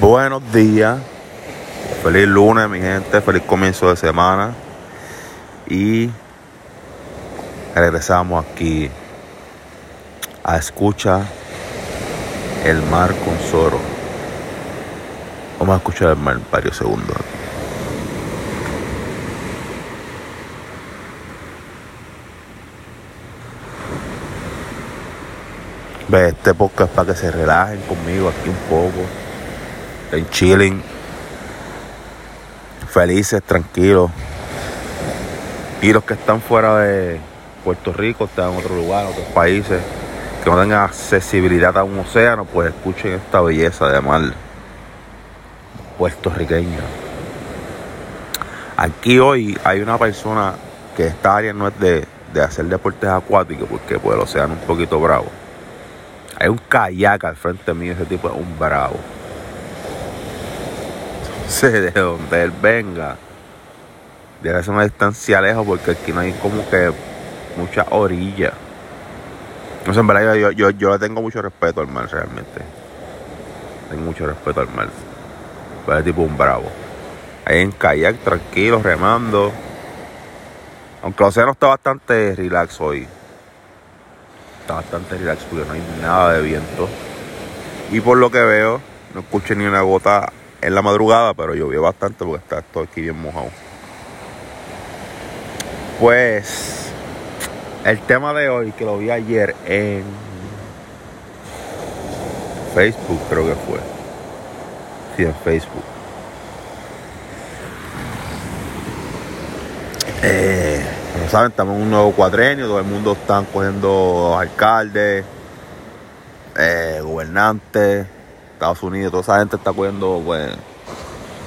Buenos días, feliz lunes mi gente, feliz comienzo de semana y regresamos aquí a escuchar el mar con Zoro. Vamos a escuchar el mar varios segundos. Ve, este podcast para que se relajen conmigo aquí un poco. En chilling. Felices, tranquilos. Y los que están fuera de Puerto Rico, están en otro lugar, en otros países, que no tengan accesibilidad a un océano, pues escuchen esta belleza de mar puertorriqueña. Aquí hoy hay una persona que esta área no es de, de hacer deportes acuáticos, porque pues, el océano es un poquito bravo. Hay un kayak al frente mío, ese tipo es un bravo. Entonces, de donde él venga, debe ser una distancia lejos porque aquí no hay como que mucha orilla. No sé, en verdad yo, yo, yo le tengo mucho respeto al mar realmente. Tengo mucho respeto al mar. Pero es tipo un bravo. Ahí en kayak, tranquilo, remando. Aunque el océano está bastante relax hoy está bastante relax porque no hay nada de viento. Y por lo que veo, no escuché ni una gota en la madrugada, pero llovió bastante porque está todo aquí bien mojado. Pues el tema de hoy, que lo vi ayer en Facebook, creo que fue. Sí, en Facebook. Eh, como saben, estamos en un nuevo cuadrenio, todo el mundo está cogiendo alcaldes, eh, gobernantes, Estados Unidos, toda esa gente está cogiendo pues,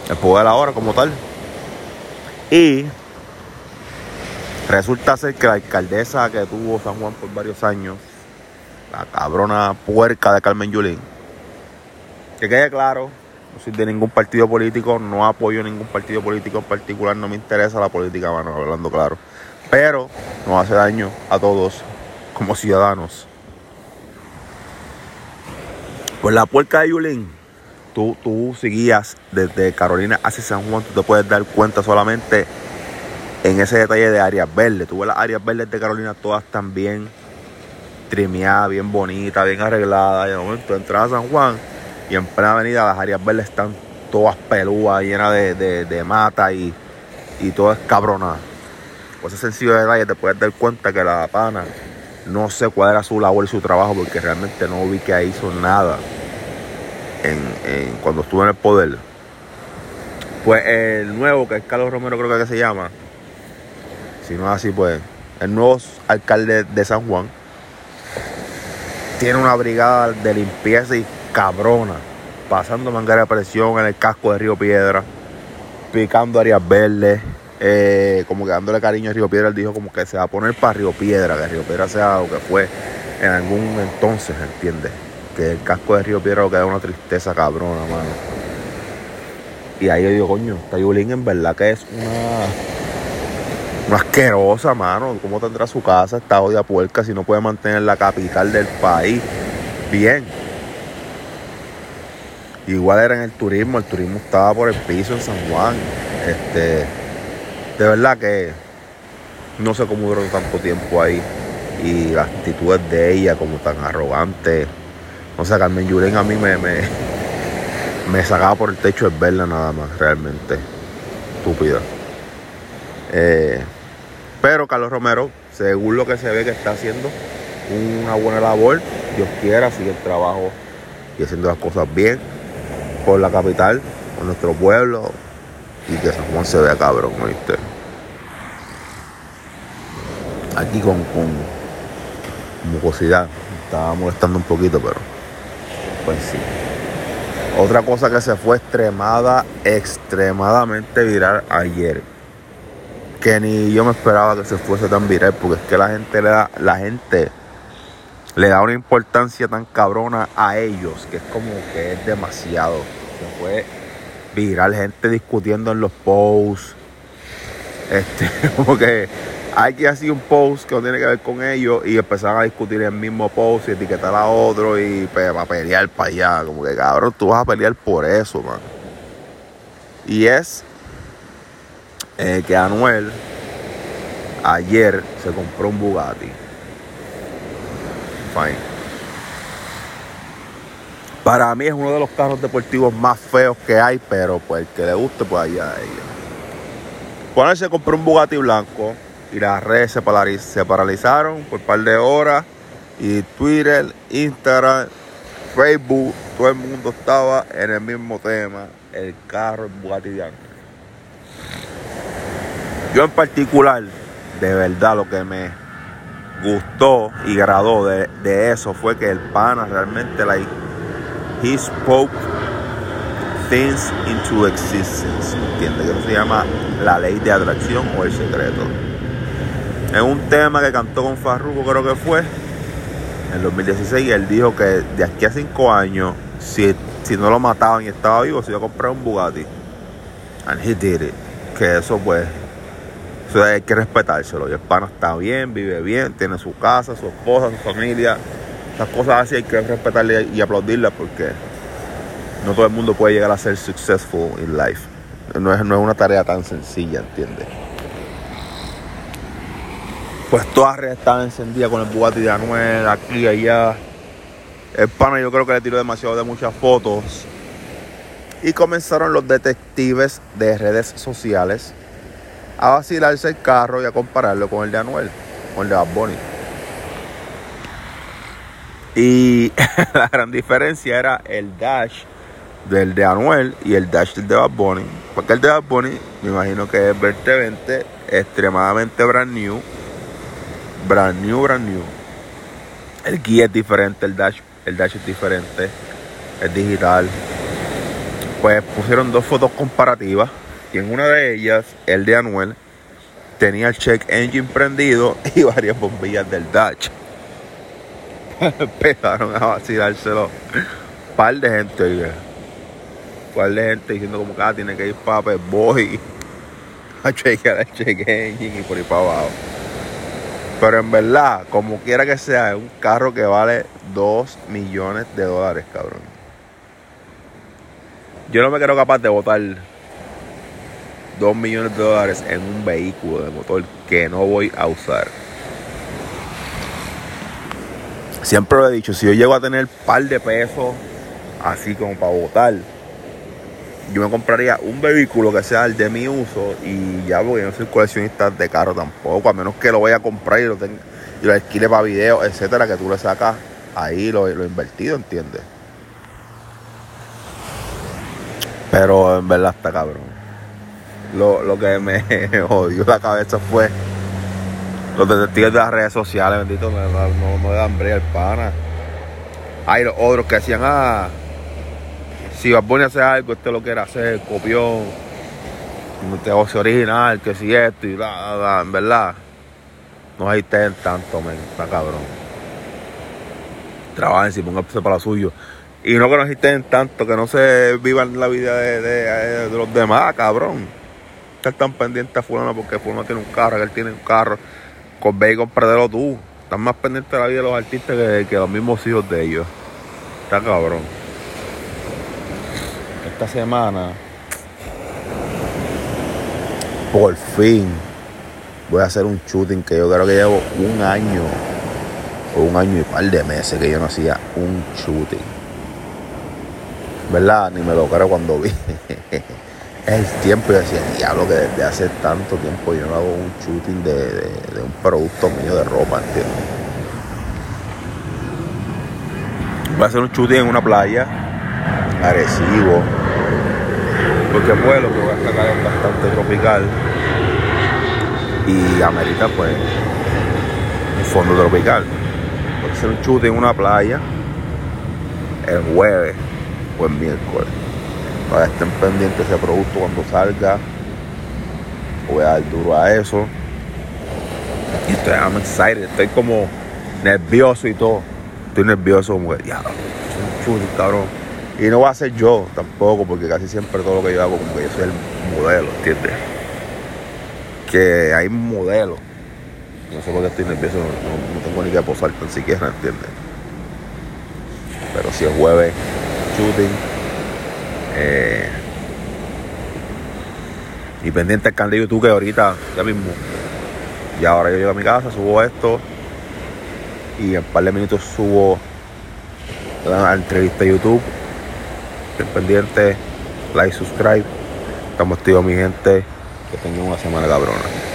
el poder ahora como tal. Y resulta ser que la alcaldesa que tuvo San Juan por varios años, la cabrona puerca de Carmen Yulín, que quede claro, no soy de ningún partido político, no apoyo ningún partido político en particular, no me interesa la política, mano, hablando claro. Pero nos hace daño a todos como ciudadanos. Pues la puerca de Yulín, tú, tú seguías desde Carolina hacia San Juan, tú te puedes dar cuenta solamente en ese detalle de áreas verdes. Tú ves las áreas verdes de Carolina todas están bien trimeadas, bien bonitas, bien arregladas. Y de momento entras a San Juan y en plena avenida las áreas verdes están todas pelúas, llenas de, de, de mata y, y todo es cabronada. Por ese sencillo detalle te puedes dar cuenta que la pana no sé cuál era su labor y su trabajo porque realmente no vi que hizo nada en, cuando estuvo en el poder. Pues el nuevo, que es Carlos Romero creo que se llama, si no es así, pues el nuevo alcalde de San Juan tiene una brigada de limpieza y cabrona, pasando manguera de presión en el casco de Río Piedra, picando áreas verdes, eh, como que dándole cariño a Río Piedra, él dijo como que se va a poner para Río Piedra, que Río Piedra sea lo que fue en algún entonces, ¿entiendes? Que el casco de Río Piedra lo que da una tristeza cabrona, mano. Y ahí yo digo, coño, esta Yulín en verdad que es una, una asquerosa, mano. ¿Cómo tendrá su casa esta odia puerca si no puede mantener la capital del país bien? Igual era en el turismo, el turismo estaba por el piso en San Juan. Este, de verdad que no sé cómo duró tanto tiempo ahí. Y las actitudes de ella como tan arrogante. O sea, Carmen Yulín a mí me, me, me sacaba por el techo de verla nada más, realmente. Estúpida. Eh, pero Carlos Romero, según lo que se ve que está haciendo, una buena labor. Dios quiera, sigue el trabajo y haciendo las cosas bien por la capital, por nuestro pueblo y que San Juan se vea cabrón, ¿oíste? Aquí con, con mucosidad, estaba molestando un poquito, pero pues sí. Otra cosa que se fue extremada, extremadamente viral ayer. Que ni yo me esperaba que se fuese tan viral, porque es que la gente le da, la gente le da una importancia tan cabrona a ellos, que es como que es demasiado. Se fue viral, gente discutiendo en los posts. Este, como que hay que hacer un post que no tiene que ver con ellos y empezar a discutir el mismo post y etiquetar a otro y pues, para pelear para allá. Como que cabrón, tú vas a pelear por eso, man. Y es eh, que Anuel ayer se compró un Bugatti. Fine. Para mí es uno de los carros deportivos más feos que hay, pero pues el que le guste, pues allá ella. Cuando se compró un Bugatti blanco y las redes se, se paralizaron por un par de horas y Twitter, Instagram, Facebook, todo el mundo estaba en el mismo tema, el carro, el Bugatti de Yo en particular, de verdad lo que me gustó y agradó de, de eso fue que el pana realmente la He spoke things into existence. ¿Entiendes? Eso se llama la ley de atracción o el secreto. Es un tema que cantó con Farruko, creo que fue, en 2016. Y él dijo que de aquí a cinco años, si, si no lo mataban y estaba vivo, se iba a comprar un Bugatti. And he did it. Que eso, pues, eso hay que respetárselo. El pana está bien, vive bien, tiene su casa, su esposa, su familia las cosas así hay que respetarle y aplaudirlas porque no todo el mundo puede llegar a ser successful in life. No es, no es una tarea tan sencilla, ¿entiendes? Pues todas redes estaban encendidas con el Bugatti de Anuel, aquí y allá. El pana yo creo que le tiró demasiado de muchas fotos. Y comenzaron los detectives de redes sociales a vacilarse el carro y a compararlo con el de Anuel, con el de Bad Bunny. Y la gran diferencia era el dash del de Anuel y el dash del de Bad Bunny. Porque el de Bad Bunny, me imagino que es 2020, extremadamente brand new. Brand new, brand new. El guía es diferente, el dash, el dash es diferente, es digital. Pues pusieron dos fotos comparativas y en una de ellas, el de Anuel, tenía el check engine prendido y varias bombillas del dash. empezaron a vacilárselo. Un par de gente, Un par de gente diciendo como que ah, tiene que ir para Boy a chequear el check engine y por ahí para abajo. Pero en verdad, como quiera que sea, es un carro que vale 2 millones de dólares, cabrón. Yo no me quiero capaz de botar 2 millones de dólares en un vehículo de motor que no voy a usar. Siempre lo he dicho, si yo llego a tener par de pesos así como para votar, yo me compraría un vehículo que sea el de mi uso y ya porque no soy coleccionista de carro tampoco, a menos que lo vaya a comprar y lo tenga, y lo alquile para video, etcétera, que tú le sacas ahí lo, lo invertido, ¿entiendes? Pero en verdad está cabrón. Lo, lo que me odió la cabeza fue los detectives de las redes sociales, bendito, no, no, no dan hambre el pana. Hay los otros que decían, ah, si vas a hacer algo, este lo quiere hacer, copión, un negocio original, que si esto y la, la, en verdad, no agiten tanto, men, está cabrón. Trabajen, si pónganse para lo suyo. Y no que no agiten tanto, que no se vivan la vida de, de, los demás, cabrón. Estar tan pendiente a fulano porque fulano tiene un carro, que él tiene un carro ve y compradero tú. Estás más pendiente de la vida de los artistas que, que los mismos hijos de ellos. Está cabrón. Esta semana, por fin, voy a hacer un shooting que yo creo que llevo un año o un año y par de meses que yo no hacía un shooting. ¿Verdad? Ni me lo creo cuando vi. el tiempo. y decía, diablo, que desde hace tanto tiempo yo no hago un shooting de, un producto mío de ropa, ¿entiendes? Voy a hacer un shooting en una playa, agresivo, porque pues lo que voy a sacar es bastante tropical y amerita pues un fondo tropical. Voy a hacer un shooting en una playa el jueves o el miércoles para que estén pendientes de ese producto cuando salga. Voy a dar duro a eso. Y estoy I'm excited, estoy como nervioso y todo. Estoy nervioso como que, ya, soy cabrón. Y no va a ser yo tampoco, porque casi siempre todo lo que yo hago, como que yo soy el modelo, ¿entiendes? Que hay modelos No sé por qué estoy nervioso, no, tengo ni que posar tan siquiera, ¿entiendes? Pero si es jueves, shooting. Eh, y pendiente el canal de YouTube que ahorita, ya mismo. Y ahora yo llego a mi casa, subo esto. Y en un par de minutos subo la entrevista a YouTube. Pendiente, like, subscribe. Estamos tíos mi gente. Que tengan una semana cabrona.